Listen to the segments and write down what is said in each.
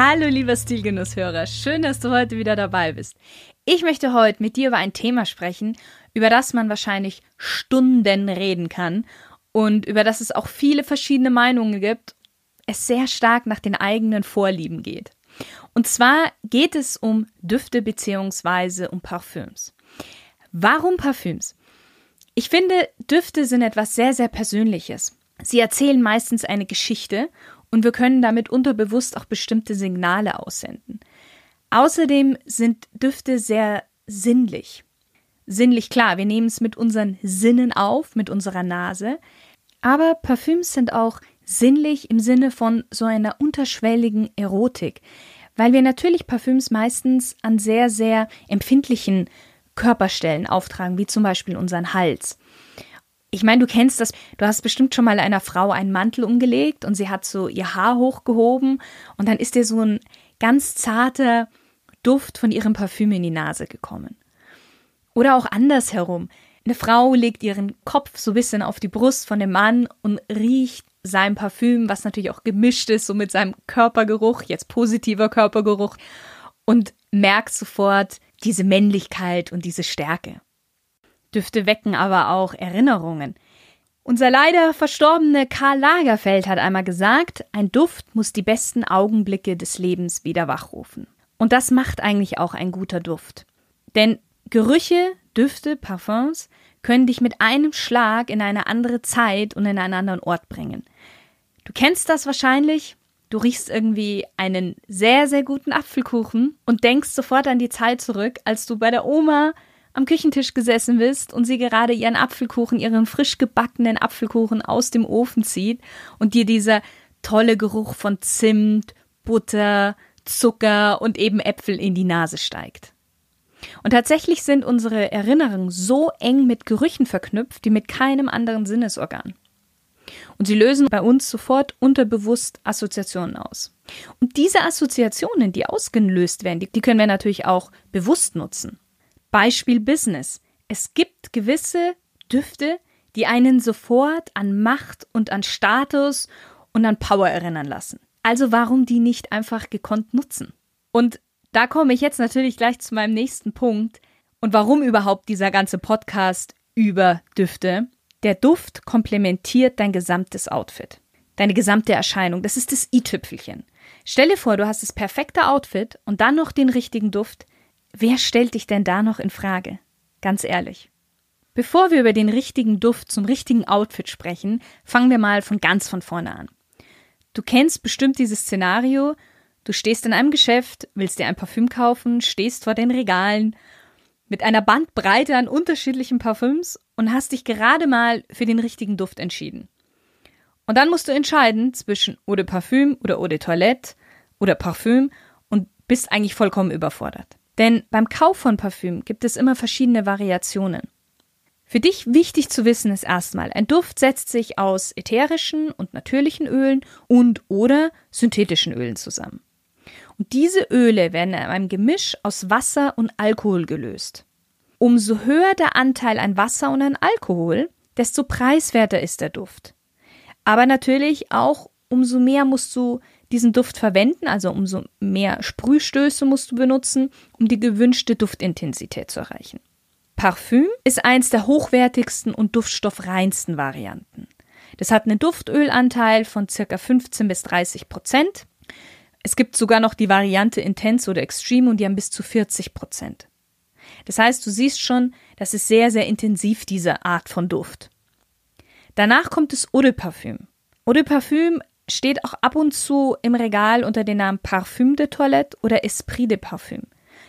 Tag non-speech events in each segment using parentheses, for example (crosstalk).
Hallo lieber Stilgenusshörer, schön, dass du heute wieder dabei bist. Ich möchte heute mit dir über ein Thema sprechen, über das man wahrscheinlich Stunden reden kann und über das es auch viele verschiedene Meinungen gibt, es sehr stark nach den eigenen Vorlieben geht. Und zwar geht es um Düfte bzw. um Parfüms. Warum Parfüms? Ich finde, Düfte sind etwas sehr, sehr Persönliches. Sie erzählen meistens eine Geschichte und wir können damit unterbewusst auch bestimmte Signale aussenden. Außerdem sind Düfte sehr sinnlich. Sinnlich klar, wir nehmen es mit unseren Sinnen auf, mit unserer Nase, aber Parfüms sind auch sinnlich im Sinne von so einer unterschwelligen Erotik, weil wir natürlich Parfüms meistens an sehr, sehr empfindlichen Körperstellen auftragen, wie zum Beispiel unseren Hals. Ich meine, du kennst das, du hast bestimmt schon mal einer Frau einen Mantel umgelegt und sie hat so ihr Haar hochgehoben und dann ist dir so ein ganz zarter Duft von ihrem Parfüm in die Nase gekommen. Oder auch andersherum. Eine Frau legt ihren Kopf so ein bisschen auf die Brust von dem Mann und riecht sein Parfüm, was natürlich auch gemischt ist, so mit seinem Körpergeruch, jetzt positiver Körpergeruch, und merkt sofort diese Männlichkeit und diese Stärke. Düfte wecken aber auch Erinnerungen. Unser leider verstorbene Karl Lagerfeld hat einmal gesagt, ein Duft muss die besten Augenblicke des Lebens wieder wachrufen. Und das macht eigentlich auch ein guter Duft. Denn Gerüche, Düfte, Parfums können dich mit einem Schlag in eine andere Zeit und in einen anderen Ort bringen. Du kennst das wahrscheinlich. Du riechst irgendwie einen sehr, sehr guten Apfelkuchen und denkst sofort an die Zeit zurück, als du bei der Oma am Küchentisch gesessen bist und sie gerade ihren Apfelkuchen, ihren frisch gebackenen Apfelkuchen aus dem Ofen zieht und dir dieser tolle Geruch von Zimt, Butter, Zucker und eben Äpfel in die Nase steigt. Und tatsächlich sind unsere Erinnerungen so eng mit Gerüchen verknüpft wie mit keinem anderen Sinnesorgan. Und sie lösen bei uns sofort unterbewusst Assoziationen aus. Und diese Assoziationen, die ausgelöst werden, die, die können wir natürlich auch bewusst nutzen. Beispiel Business. Es gibt gewisse Düfte, die einen sofort an Macht und an Status und an Power erinnern lassen. Also warum die nicht einfach gekonnt nutzen? Und da komme ich jetzt natürlich gleich zu meinem nächsten Punkt und warum überhaupt dieser ganze Podcast über Düfte. Der Duft komplementiert dein gesamtes Outfit, deine gesamte Erscheinung. Das ist das i-Tüpfelchen. Stelle vor, du hast das perfekte Outfit und dann noch den richtigen Duft. Wer stellt dich denn da noch in Frage? Ganz ehrlich. Bevor wir über den richtigen Duft zum richtigen Outfit sprechen, fangen wir mal von ganz von vorne an. Du kennst bestimmt dieses Szenario, du stehst in einem Geschäft, willst dir ein Parfüm kaufen, stehst vor den Regalen mit einer Bandbreite an unterschiedlichen Parfüms und hast dich gerade mal für den richtigen Duft entschieden. Und dann musst du entscheiden zwischen Eau de Parfüm oder Eau de Toilette oder Parfüm und bist eigentlich vollkommen überfordert. Denn beim Kauf von Parfüm gibt es immer verschiedene Variationen. Für dich wichtig zu wissen ist erstmal, ein Duft setzt sich aus ätherischen und natürlichen Ölen und oder synthetischen Ölen zusammen. Und diese Öle werden in einem Gemisch aus Wasser und Alkohol gelöst. Umso höher der Anteil an Wasser und an Alkohol, desto preiswerter ist der Duft. Aber natürlich auch umso mehr musst du diesen Duft verwenden, also umso mehr Sprühstöße musst du benutzen, um die gewünschte Duftintensität zu erreichen. Parfüm ist eins der hochwertigsten und duftstoffreinsten Varianten. Das hat einen Duftölanteil von ca. 15 bis 30 Prozent. Es gibt sogar noch die Variante Intense oder Extreme und die haben bis zu 40 Prozent. Das heißt, du siehst schon, das ist sehr, sehr intensiv, diese Art von Duft. Danach kommt das Eau de Parfüm. Eau de Parfüm steht auch ab und zu im Regal unter dem Namen Parfüm de Toilette oder Esprit de Parfüm.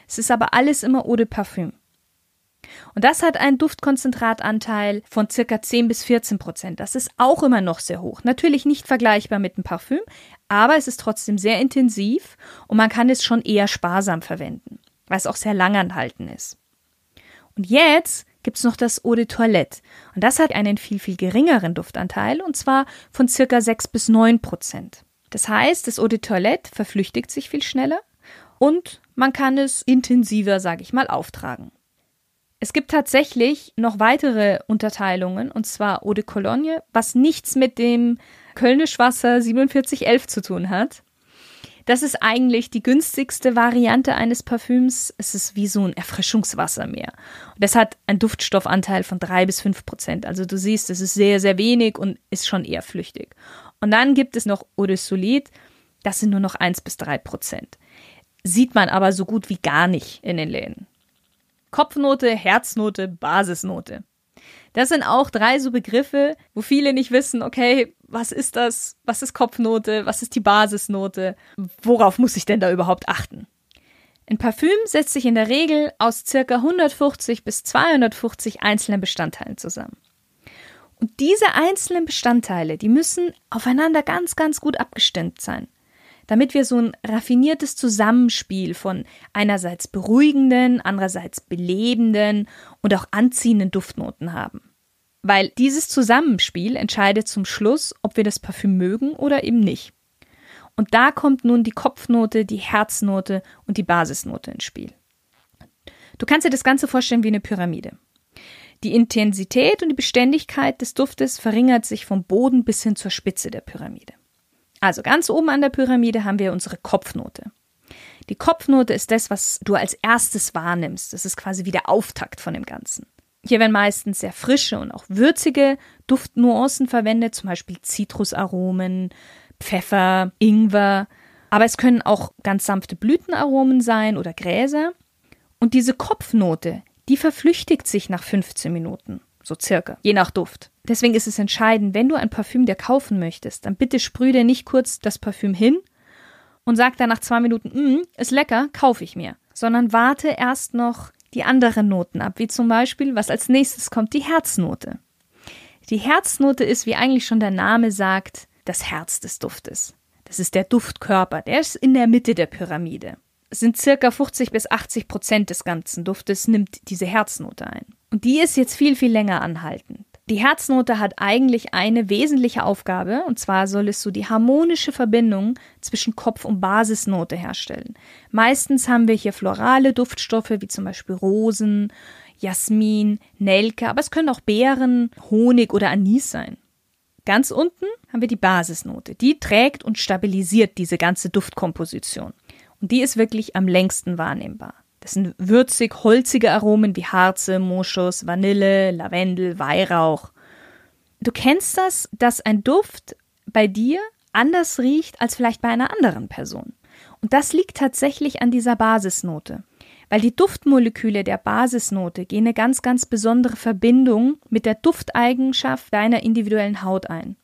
Es ist aber alles immer Eau de Parfüm. Und das hat einen Duftkonzentratanteil von circa 10 bis 14 Prozent. Das ist auch immer noch sehr hoch. Natürlich nicht vergleichbar mit einem Parfüm, aber es ist trotzdem sehr intensiv und man kann es schon eher sparsam verwenden, weil es auch sehr langanhalten ist. Und jetzt gibt es noch das Eau de Toilette. Und das hat einen viel, viel geringeren Duftanteil und zwar von circa 6 bis 9 Prozent. Das heißt, das Eau de Toilette verflüchtigt sich viel schneller und man kann es intensiver, sage ich mal, auftragen. Es gibt tatsächlich noch weitere Unterteilungen, und zwar Eau de Cologne, was nichts mit dem Kölnisch Wasser 4711 zu tun hat. Das ist eigentlich die günstigste Variante eines Parfüms. Es ist wie so ein Erfrischungswasser mehr. Und das hat einen Duftstoffanteil von drei bis fünf Prozent. Also du siehst, es ist sehr, sehr wenig und ist schon eher flüchtig. Und dann gibt es noch Eau de Solid. Das sind nur noch eins bis drei Prozent. Sieht man aber so gut wie gar nicht in den Läden. Kopfnote, Herznote, Basisnote. Das sind auch drei so Begriffe, wo viele nicht wissen, okay, was ist das? Was ist Kopfnote? Was ist die Basisnote? Worauf muss ich denn da überhaupt achten? Ein Parfüm setzt sich in der Regel aus circa 150 bis 250 einzelnen Bestandteilen zusammen. Und diese einzelnen Bestandteile, die müssen aufeinander ganz, ganz gut abgestimmt sein damit wir so ein raffiniertes Zusammenspiel von einerseits beruhigenden, andererseits belebenden und auch anziehenden Duftnoten haben. Weil dieses Zusammenspiel entscheidet zum Schluss, ob wir das Parfüm mögen oder eben nicht. Und da kommt nun die Kopfnote, die Herznote und die Basisnote ins Spiel. Du kannst dir das Ganze vorstellen wie eine Pyramide. Die Intensität und die Beständigkeit des Duftes verringert sich vom Boden bis hin zur Spitze der Pyramide. Also ganz oben an der Pyramide haben wir unsere Kopfnote. Die Kopfnote ist das, was du als erstes wahrnimmst. Das ist quasi wie der Auftakt von dem Ganzen. Hier werden meistens sehr frische und auch würzige Duftnuancen verwendet, zum Beispiel Zitrusaromen, Pfeffer, Ingwer. Aber es können auch ganz sanfte Blütenaromen sein oder Gräser. Und diese Kopfnote, die verflüchtigt sich nach 15 Minuten so circa, je nach Duft. Deswegen ist es entscheidend, wenn du ein Parfüm dir kaufen möchtest, dann bitte sprühe dir nicht kurz das Parfüm hin und sag dann nach zwei Minuten, mm, ist lecker, kaufe ich mir, sondern warte erst noch die anderen Noten ab, wie zum Beispiel, was als nächstes kommt, die Herznote. Die Herznote ist, wie eigentlich schon der Name sagt, das Herz des Duftes. Das ist der Duftkörper, der ist in der Mitte der Pyramide. Es sind circa 50 bis 80 Prozent des ganzen Duftes, nimmt diese Herznote ein. Und die ist jetzt viel, viel länger anhaltend. Die Herznote hat eigentlich eine wesentliche Aufgabe, und zwar soll es so die harmonische Verbindung zwischen Kopf- und Basisnote herstellen. Meistens haben wir hier florale Duftstoffe, wie zum Beispiel Rosen, Jasmin, Nelke, aber es können auch Beeren, Honig oder Anis sein. Ganz unten haben wir die Basisnote. Die trägt und stabilisiert diese ganze Duftkomposition. Und die ist wirklich am längsten wahrnehmbar. Das sind würzig, holzige Aromen wie Harze, Moschus, Vanille, Lavendel, Weihrauch. Du kennst das, dass ein Duft bei dir anders riecht als vielleicht bei einer anderen Person. Und das liegt tatsächlich an dieser Basisnote. Weil die Duftmoleküle der Basisnote gehen eine ganz, ganz besondere Verbindung mit der Dufteigenschaft deiner individuellen Haut ein.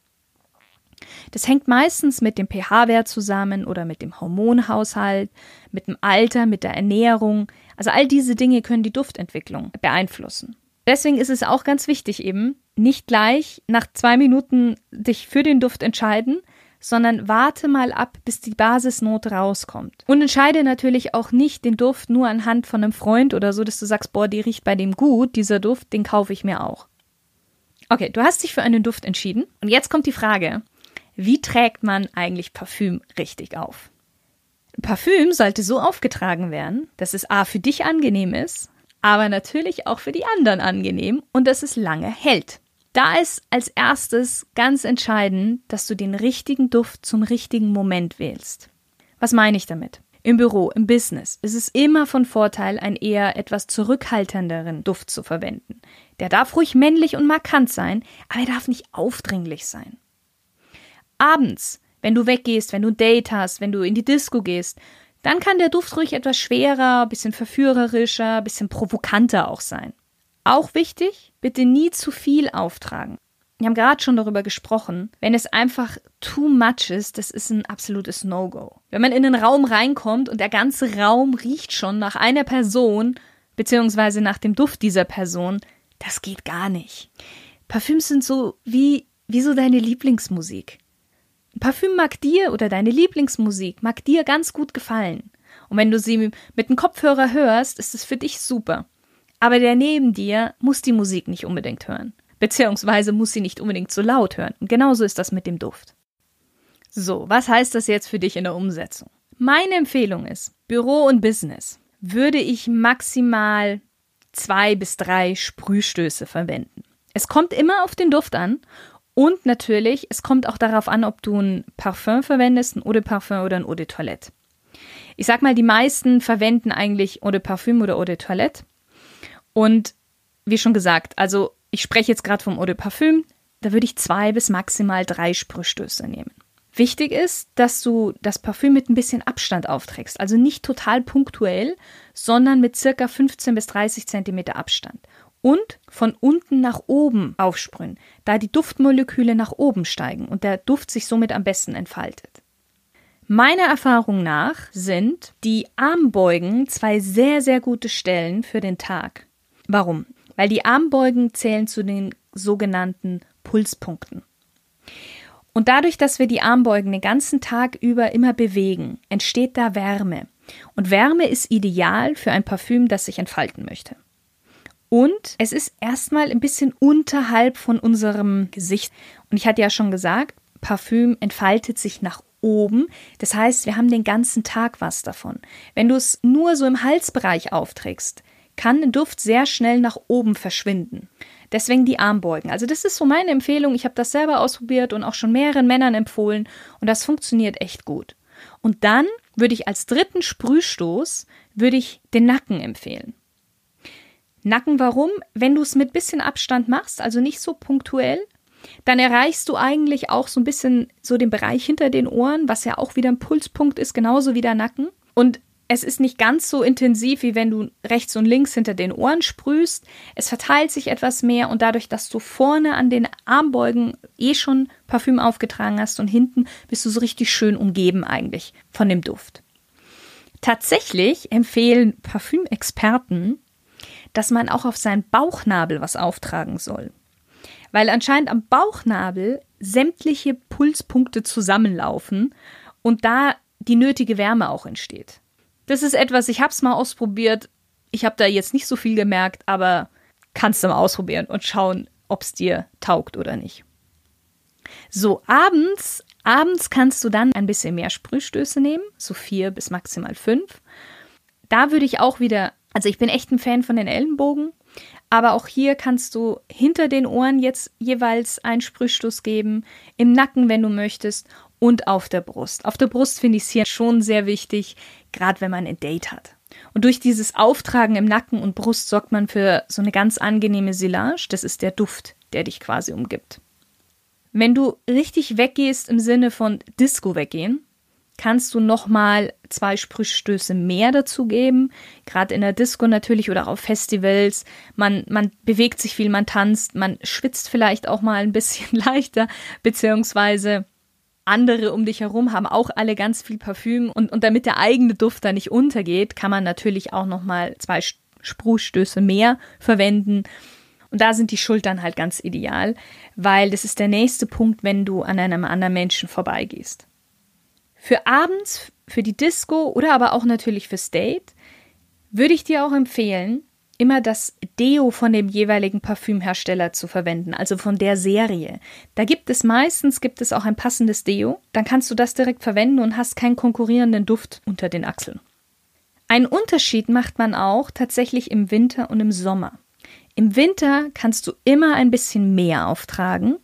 Das hängt meistens mit dem pH-Wert zusammen oder mit dem Hormonhaushalt, mit dem Alter, mit der Ernährung. Also all diese Dinge können die Duftentwicklung beeinflussen. Deswegen ist es auch ganz wichtig eben, nicht gleich nach zwei Minuten dich für den Duft entscheiden, sondern warte mal ab, bis die Basisnote rauskommt. Und entscheide natürlich auch nicht den Duft nur anhand von einem Freund oder so, dass du sagst, boah, die riecht bei dem gut, dieser Duft, den kaufe ich mir auch. Okay, du hast dich für einen Duft entschieden. Und jetzt kommt die Frage, wie trägt man eigentlich Parfüm richtig auf? Parfüm sollte so aufgetragen werden, dass es A für dich angenehm ist, aber natürlich auch für die anderen angenehm und dass es lange hält. Da ist als erstes ganz entscheidend, dass du den richtigen Duft zum richtigen Moment wählst. Was meine ich damit? Im Büro, im Business ist es immer von Vorteil, einen eher etwas zurückhaltenderen Duft zu verwenden. Der darf ruhig männlich und markant sein, aber er darf nicht aufdringlich sein. Abends, wenn du weggehst, wenn du ein Date hast, wenn du in die Disco gehst, dann kann der Duft ruhig etwas schwerer, bisschen verführerischer, bisschen provokanter auch sein. Auch wichtig, bitte nie zu viel auftragen. Wir haben gerade schon darüber gesprochen, wenn es einfach too much ist, das ist ein absolutes No-Go. Wenn man in einen Raum reinkommt und der ganze Raum riecht schon nach einer Person, beziehungsweise nach dem Duft dieser Person, das geht gar nicht. Parfüms sind so wie, wie so deine Lieblingsmusik. Ein Parfüm mag dir oder deine Lieblingsmusik mag dir ganz gut gefallen. Und wenn du sie mit dem Kopfhörer hörst, ist es für dich super. Aber der neben dir muss die Musik nicht unbedingt hören. Beziehungsweise muss sie nicht unbedingt so laut hören. Und genauso ist das mit dem Duft. So, was heißt das jetzt für dich in der Umsetzung? Meine Empfehlung ist, Büro und Business würde ich maximal zwei bis drei Sprühstöße verwenden. Es kommt immer auf den Duft an und natürlich, es kommt auch darauf an, ob du ein Parfum verwendest, ein Eau de Parfum oder ein Eau de Toilette. Ich sag mal, die meisten verwenden eigentlich Eau de Parfum oder Eau de Toilette. Und wie schon gesagt, also ich spreche jetzt gerade vom Eau de Parfum, da würde ich zwei bis maximal drei Sprühstöße nehmen. Wichtig ist, dass du das Parfüm mit ein bisschen Abstand aufträgst, also nicht total punktuell, sondern mit circa 15 bis 30 Zentimeter Abstand. Und von unten nach oben aufsprühen, da die Duftmoleküle nach oben steigen und der Duft sich somit am besten entfaltet. Meiner Erfahrung nach sind die Armbeugen zwei sehr, sehr gute Stellen für den Tag. Warum? Weil die Armbeugen zählen zu den sogenannten Pulspunkten. Und dadurch, dass wir die Armbeugen den ganzen Tag über immer bewegen, entsteht da Wärme. Und Wärme ist ideal für ein Parfüm, das sich entfalten möchte. Und es ist erstmal ein bisschen unterhalb von unserem Gesicht. Und ich hatte ja schon gesagt, Parfüm entfaltet sich nach oben. Das heißt, wir haben den ganzen Tag was davon. Wenn du es nur so im Halsbereich aufträgst, kann ein Duft sehr schnell nach oben verschwinden. Deswegen die Armbeugen. Also das ist so meine Empfehlung. Ich habe das selber ausprobiert und auch schon mehreren Männern empfohlen und das funktioniert echt gut. Und dann würde ich als dritten Sprühstoß würde ich den Nacken empfehlen. Nacken warum? Wenn du es mit bisschen Abstand machst, also nicht so punktuell, dann erreichst du eigentlich auch so ein bisschen so den Bereich hinter den Ohren, was ja auch wieder ein Pulspunkt ist, genauso wie der Nacken. Und es ist nicht ganz so intensiv, wie wenn du rechts und links hinter den Ohren sprühst. Es verteilt sich etwas mehr und dadurch, dass du vorne an den Armbeugen eh schon Parfüm aufgetragen hast und hinten bist du so richtig schön umgeben eigentlich von dem Duft. Tatsächlich empfehlen Parfümexperten, dass man auch auf seinen Bauchnabel was auftragen soll. Weil anscheinend am Bauchnabel sämtliche Pulspunkte zusammenlaufen und da die nötige Wärme auch entsteht. Das ist etwas, ich habe es mal ausprobiert. Ich habe da jetzt nicht so viel gemerkt, aber kannst du mal ausprobieren und schauen, ob es dir taugt oder nicht. So, abends, abends kannst du dann ein bisschen mehr Sprühstöße nehmen, so vier bis maximal fünf. Da würde ich auch wieder, also ich bin echt ein Fan von den Ellenbogen, aber auch hier kannst du hinter den Ohren jetzt jeweils einen Sprühstoß geben, im Nacken, wenn du möchtest, und auf der Brust. Auf der Brust finde ich es hier schon sehr wichtig, gerade wenn man ein Date hat. Und durch dieses Auftragen im Nacken und Brust sorgt man für so eine ganz angenehme Silage. Das ist der Duft, der dich quasi umgibt. Wenn du richtig weggehst im Sinne von Disco weggehen, kannst du nochmal zwei Sprühstöße mehr dazu geben. Gerade in der Disco natürlich oder auf Festivals. Man, man bewegt sich viel, man tanzt, man schwitzt vielleicht auch mal ein bisschen (laughs) leichter, beziehungsweise andere um dich herum haben auch alle ganz viel Parfüm und, und damit der eigene Duft da nicht untergeht, kann man natürlich auch nochmal zwei Sprühstöße mehr verwenden. Und da sind die Schultern halt ganz ideal, weil das ist der nächste Punkt, wenn du an einem anderen Menschen vorbeigehst. Für abends, für die Disco oder aber auch natürlich fürs Date würde ich dir auch empfehlen, immer das Deo von dem jeweiligen Parfümhersteller zu verwenden, also von der Serie. Da gibt es meistens gibt es auch ein passendes Deo, dann kannst du das direkt verwenden und hast keinen konkurrierenden Duft unter den Achseln. Einen Unterschied macht man auch tatsächlich im Winter und im Sommer. Im Winter kannst du immer ein bisschen mehr auftragen,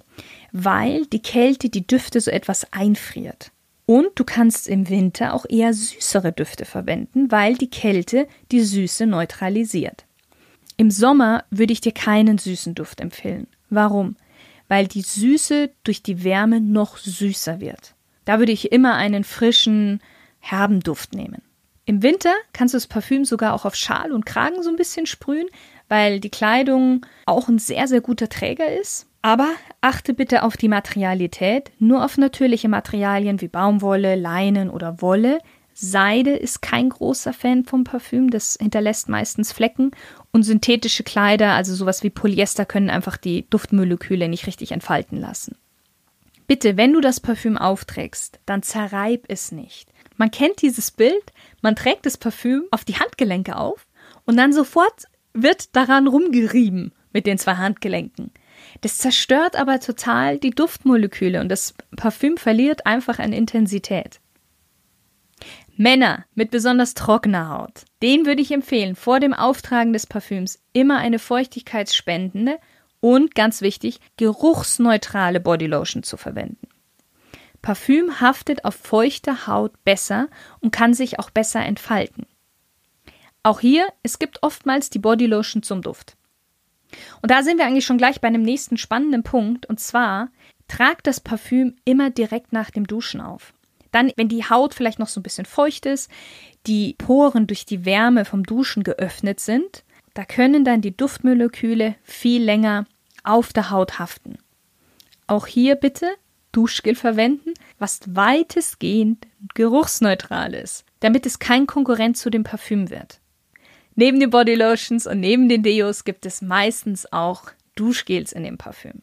weil die Kälte die Düfte so etwas einfriert. Und du kannst im Winter auch eher süßere Düfte verwenden, weil die Kälte die Süße neutralisiert. Im Sommer würde ich dir keinen süßen Duft empfehlen. Warum? Weil die Süße durch die Wärme noch süßer wird. Da würde ich immer einen frischen, herben Duft nehmen. Im Winter kannst du das Parfüm sogar auch auf Schal und Kragen so ein bisschen sprühen, weil die Kleidung auch ein sehr, sehr guter Träger ist. Aber achte bitte auf die Materialität, nur auf natürliche Materialien wie Baumwolle, Leinen oder Wolle, Seide ist kein großer Fan vom Parfüm, das hinterlässt meistens Flecken und synthetische Kleider, also sowas wie Polyester, können einfach die Duftmoleküle nicht richtig entfalten lassen. Bitte, wenn du das Parfüm aufträgst, dann zerreib es nicht. Man kennt dieses Bild, man trägt das Parfüm auf die Handgelenke auf und dann sofort wird daran rumgerieben mit den zwei Handgelenken. Das zerstört aber total die Duftmoleküle und das Parfüm verliert einfach an Intensität. Männer mit besonders trockener Haut, denen würde ich empfehlen, vor dem Auftragen des Parfüms immer eine feuchtigkeitsspendende und ganz wichtig, geruchsneutrale Bodylotion zu verwenden. Parfüm haftet auf feuchter Haut besser und kann sich auch besser entfalten. Auch hier, es gibt oftmals die Bodylotion zum Duft. Und da sind wir eigentlich schon gleich bei einem nächsten spannenden Punkt, und zwar, tragt das Parfüm immer direkt nach dem Duschen auf. Dann, wenn die Haut vielleicht noch so ein bisschen feucht ist, die Poren durch die Wärme vom Duschen geöffnet sind, da können dann die Duftmoleküle viel länger auf der Haut haften. Auch hier bitte Duschgel verwenden, was weitestgehend geruchsneutral ist, damit es kein Konkurrent zu dem Parfüm wird. Neben den Bodylotions und neben den Deos gibt es meistens auch Duschgels in dem Parfüm.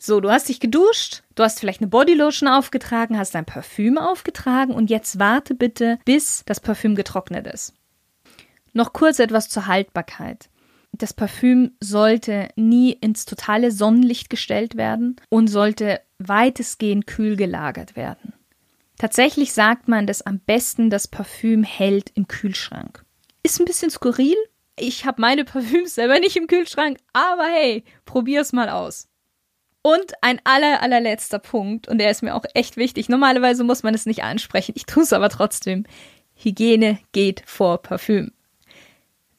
So, du hast dich geduscht, du hast vielleicht eine Bodylotion aufgetragen, hast dein Parfüm aufgetragen und jetzt warte bitte, bis das Parfüm getrocknet ist. Noch kurz etwas zur Haltbarkeit. Das Parfüm sollte nie ins totale Sonnenlicht gestellt werden und sollte weitestgehend kühl gelagert werden. Tatsächlich sagt man, dass am besten das Parfüm hält im Kühlschrank. Ist ein bisschen skurril. Ich habe meine (laughs) Parfüms selber nicht im Kühlschrank, aber hey, probier's mal aus. Und ein aller, allerletzter Punkt, und der ist mir auch echt wichtig. Normalerweise muss man es nicht ansprechen, ich tue es aber trotzdem. Hygiene geht vor Parfüm.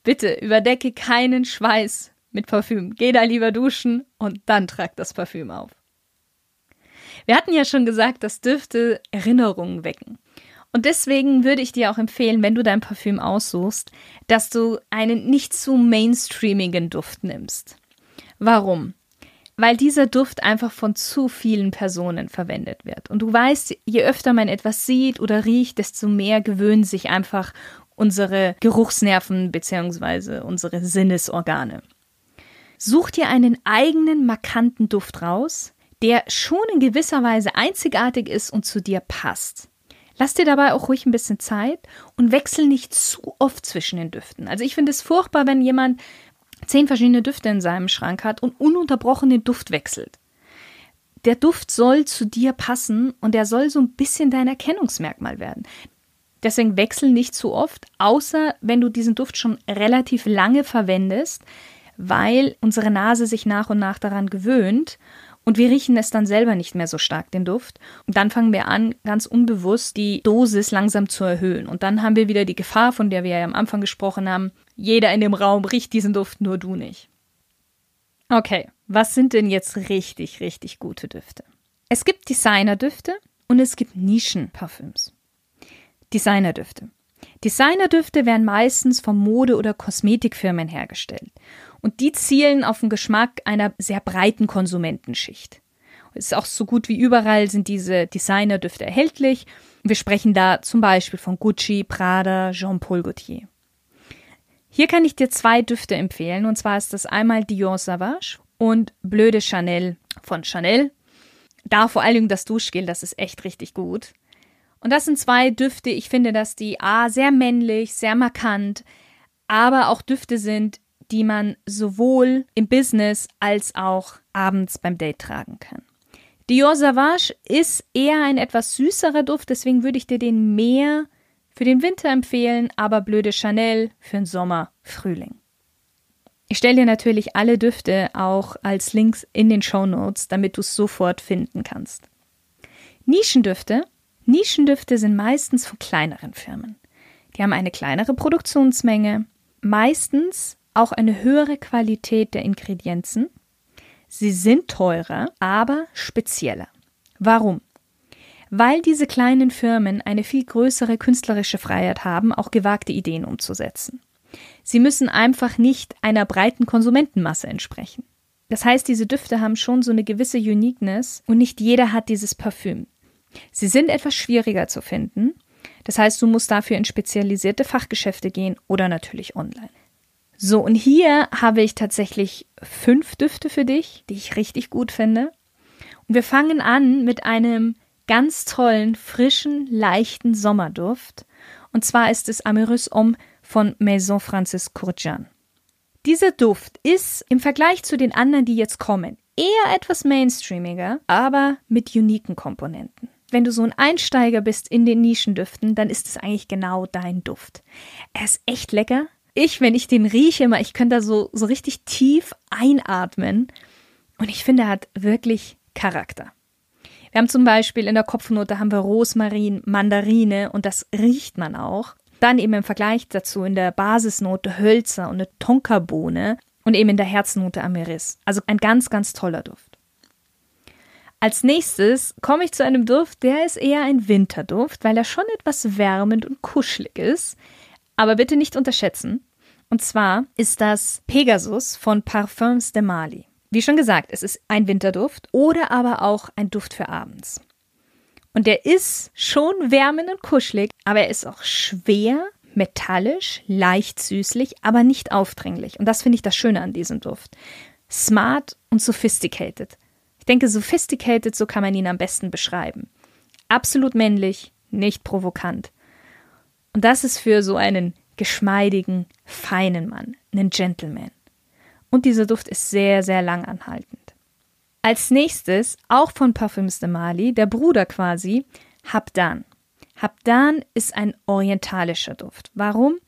Bitte überdecke keinen Schweiß mit Parfüm. Geh da lieber duschen und dann trag das Parfüm auf. Wir hatten ja schon gesagt, dass Düfte Erinnerungen wecken. Und deswegen würde ich dir auch empfehlen, wenn du dein Parfüm aussuchst, dass du einen nicht zu mainstreamigen Duft nimmst. Warum? Weil dieser Duft einfach von zu vielen Personen verwendet wird. Und du weißt, je öfter man etwas sieht oder riecht, desto mehr gewöhnen sich einfach unsere Geruchsnerven bzw. unsere Sinnesorgane. Such dir einen eigenen markanten Duft raus, der schon in gewisser Weise einzigartig ist und zu dir passt. Lass dir dabei auch ruhig ein bisschen Zeit und wechsel nicht zu oft zwischen den Düften. Also ich finde es furchtbar, wenn jemand zehn verschiedene Düfte in seinem Schrank hat und ununterbrochen den Duft wechselt. Der Duft soll zu dir passen und er soll so ein bisschen dein Erkennungsmerkmal werden. Deswegen wechsel nicht zu oft, außer wenn du diesen Duft schon relativ lange verwendest, weil unsere Nase sich nach und nach daran gewöhnt und wir riechen es dann selber nicht mehr so stark, den Duft. Und dann fangen wir an, ganz unbewusst die Dosis langsam zu erhöhen. Und dann haben wir wieder die Gefahr, von der wir ja am Anfang gesprochen haben, jeder in dem Raum riecht diesen Duft, nur du nicht. Okay, was sind denn jetzt richtig, richtig gute Düfte? Es gibt Designerdüfte und es gibt Nischenparfüms. Designerdüfte. Designerdüfte werden meistens von Mode- oder Kosmetikfirmen hergestellt. Und die zielen auf den Geschmack einer sehr breiten Konsumentenschicht. Es ist auch so gut wie überall sind diese Designerdüfte erhältlich. Wir sprechen da zum Beispiel von Gucci, Prada, Jean-Paul Gaultier. Hier kann ich dir zwei Düfte empfehlen, und zwar ist das einmal Dior Sauvage und Bleu de Chanel von Chanel. Da vor allem das Duschgel, das ist echt richtig gut. Und das sind zwei Düfte, ich finde, dass die A sehr männlich, sehr markant, aber auch Düfte sind, die man sowohl im Business als auch abends beim Date tragen kann. Dior Sauvage ist eher ein etwas süßerer Duft, deswegen würde ich dir den mehr für den Winter empfehlen, aber Blöde Chanel für den Sommer, Frühling. Ich stelle dir natürlich alle Düfte auch als Links in den Show Notes, damit du es sofort finden kannst. Nischendüfte. Nischendüfte sind meistens von kleineren Firmen. Die haben eine kleinere Produktionsmenge, meistens auch eine höhere Qualität der Ingredienzen. Sie sind teurer, aber spezieller. Warum? Weil diese kleinen Firmen eine viel größere künstlerische Freiheit haben, auch gewagte Ideen umzusetzen. Sie müssen einfach nicht einer breiten Konsumentenmasse entsprechen. Das heißt, diese Düfte haben schon so eine gewisse Uniqueness und nicht jeder hat dieses Parfüm. Sie sind etwas schwieriger zu finden, Das heißt, du musst dafür in spezialisierte Fachgeschäfte gehen oder natürlich online. So, und hier habe ich tatsächlich fünf Düfte für dich, die ich richtig gut finde. Und wir fangen an mit einem ganz tollen, frischen, leichten Sommerduft. Und zwar ist es Amyrus Homme von Maison Francis Courjan. Dieser Duft ist im Vergleich zu den anderen, die jetzt kommen, eher etwas mainstreamiger, aber mit uniken Komponenten. Wenn du so ein Einsteiger bist in den Nischendüften, dann ist es eigentlich genau dein Duft. Er ist echt lecker, ich, wenn ich den rieche, immer, ich könnte da so, so richtig tief einatmen. Und ich finde, er hat wirklich Charakter. Wir haben zum Beispiel in der Kopfnote haben wir Rosmarin, Mandarine und das riecht man auch. Dann eben im Vergleich dazu in der Basisnote Hölzer und eine Tonkabohne und eben in der Herznote Ameris. Also ein ganz, ganz toller Duft. Als nächstes komme ich zu einem Duft, der ist eher ein Winterduft, weil er schon etwas wärmend und kuschelig ist. Aber bitte nicht unterschätzen. Und zwar ist das Pegasus von Parfums de Mali. Wie schon gesagt, es ist ein Winterduft oder aber auch ein Duft für abends. Und der ist schon wärmend und kuschelig, aber er ist auch schwer, metallisch, leicht süßlich, aber nicht aufdringlich. Und das finde ich das Schöne an diesem Duft. Smart und sophisticated. Ich denke, sophisticated, so kann man ihn am besten beschreiben. Absolut männlich, nicht provokant. Und das ist für so einen geschmeidigen, feinen Mann, einen Gentleman. Und dieser Duft ist sehr, sehr lang anhaltend. Als nächstes, auch von Parfums de Mali, der Bruder quasi, Habdan. Habdan ist ein orientalischer Duft. Warum?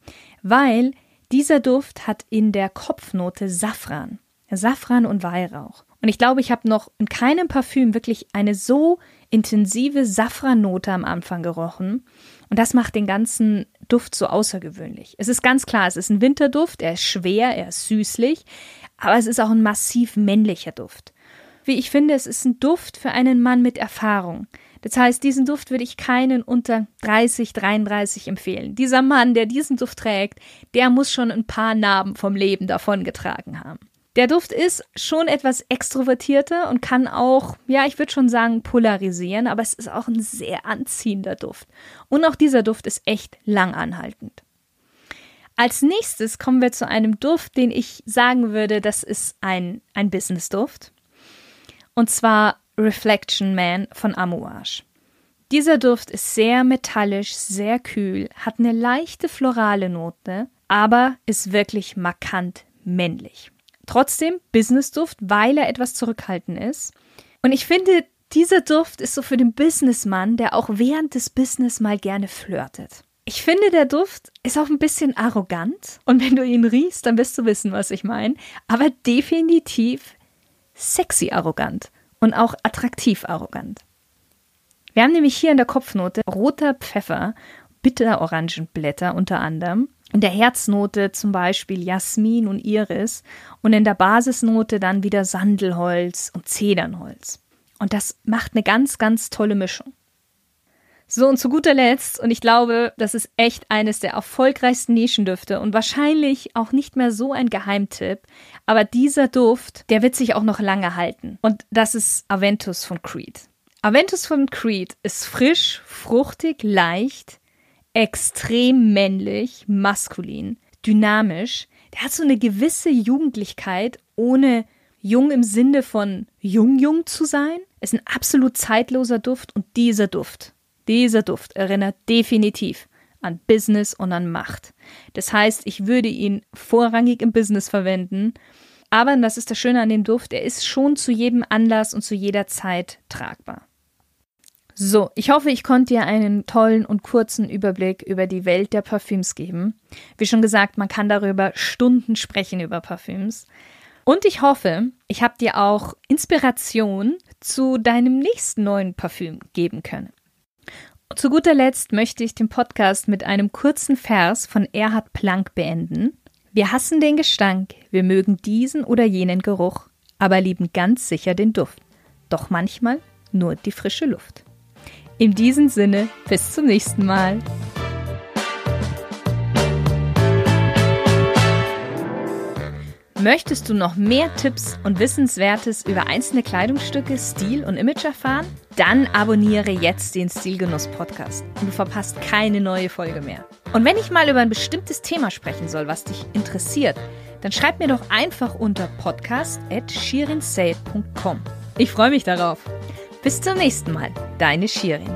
Weil dieser Duft hat in der Kopfnote Safran. Safran und Weihrauch. Und ich glaube, ich habe noch in keinem Parfüm wirklich eine so intensive Safrannote am Anfang gerochen. Und das macht den ganzen Duft so außergewöhnlich. Es ist ganz klar, es ist ein Winterduft, er ist schwer, er ist süßlich, aber es ist auch ein massiv männlicher Duft. Wie ich finde, es ist ein Duft für einen Mann mit Erfahrung. Das heißt, diesen Duft würde ich keinen unter 30, 33 empfehlen. Dieser Mann, der diesen Duft trägt, der muss schon ein paar Narben vom Leben davongetragen haben. Der Duft ist schon etwas extrovertierter und kann auch, ja, ich würde schon sagen, polarisieren, aber es ist auch ein sehr anziehender Duft. Und auch dieser Duft ist echt langanhaltend. Als nächstes kommen wir zu einem Duft, den ich sagen würde, das ist ein, ein Business-Duft. Und zwar Reflection Man von Amouage. Dieser Duft ist sehr metallisch, sehr kühl, hat eine leichte florale Note, aber ist wirklich markant männlich. Trotzdem Business-Duft, weil er etwas zurückhaltend ist. Und ich finde, dieser Duft ist so für den Businessmann, der auch während des Business mal gerne flirtet. Ich finde, der Duft ist auch ein bisschen arrogant. Und wenn du ihn riechst, dann wirst du wissen, was ich meine. Aber definitiv sexy arrogant und auch attraktiv arrogant. Wir haben nämlich hier in der Kopfnote roter Pfeffer, Bitterorangenblätter unter anderem in der Herznote zum Beispiel Jasmin und Iris und in der Basisnote dann wieder Sandelholz und Zedernholz. Und das macht eine ganz, ganz tolle Mischung. So, und zu guter Letzt, und ich glaube, das ist echt eines der erfolgreichsten Nischendüfte und wahrscheinlich auch nicht mehr so ein Geheimtipp, aber dieser Duft, der wird sich auch noch lange halten. Und das ist Aventus von Creed. Aventus von Creed ist frisch, fruchtig, leicht, extrem männlich, maskulin, dynamisch. Der hat so eine gewisse Jugendlichkeit, ohne jung im Sinne von jung jung zu sein. Ist ein absolut zeitloser Duft und dieser Duft, dieser Duft erinnert definitiv an Business und an Macht. Das heißt, ich würde ihn vorrangig im Business verwenden, aber das ist das Schöne an dem Duft, er ist schon zu jedem Anlass und zu jeder Zeit tragbar. So, ich hoffe, ich konnte dir einen tollen und kurzen Überblick über die Welt der Parfüms geben. Wie schon gesagt, man kann darüber Stunden sprechen über Parfüms. Und ich hoffe, ich habe dir auch Inspiration zu deinem nächsten neuen Parfüm geben können. Zu guter Letzt möchte ich den Podcast mit einem kurzen Vers von Erhard Planck beenden. Wir hassen den Gestank, wir mögen diesen oder jenen Geruch, aber lieben ganz sicher den Duft. Doch manchmal nur die frische Luft. In diesem Sinne, bis zum nächsten Mal. Möchtest du noch mehr Tipps und Wissenswertes über einzelne Kleidungsstücke, Stil und Image erfahren? Dann abonniere jetzt den Stilgenuss Podcast und du verpasst keine neue Folge mehr. Und wenn ich mal über ein bestimmtes Thema sprechen soll, was dich interessiert, dann schreib mir doch einfach unter podcast.shirinsay.com. Ich freue mich darauf. Bis zum nächsten Mal, deine Shirin.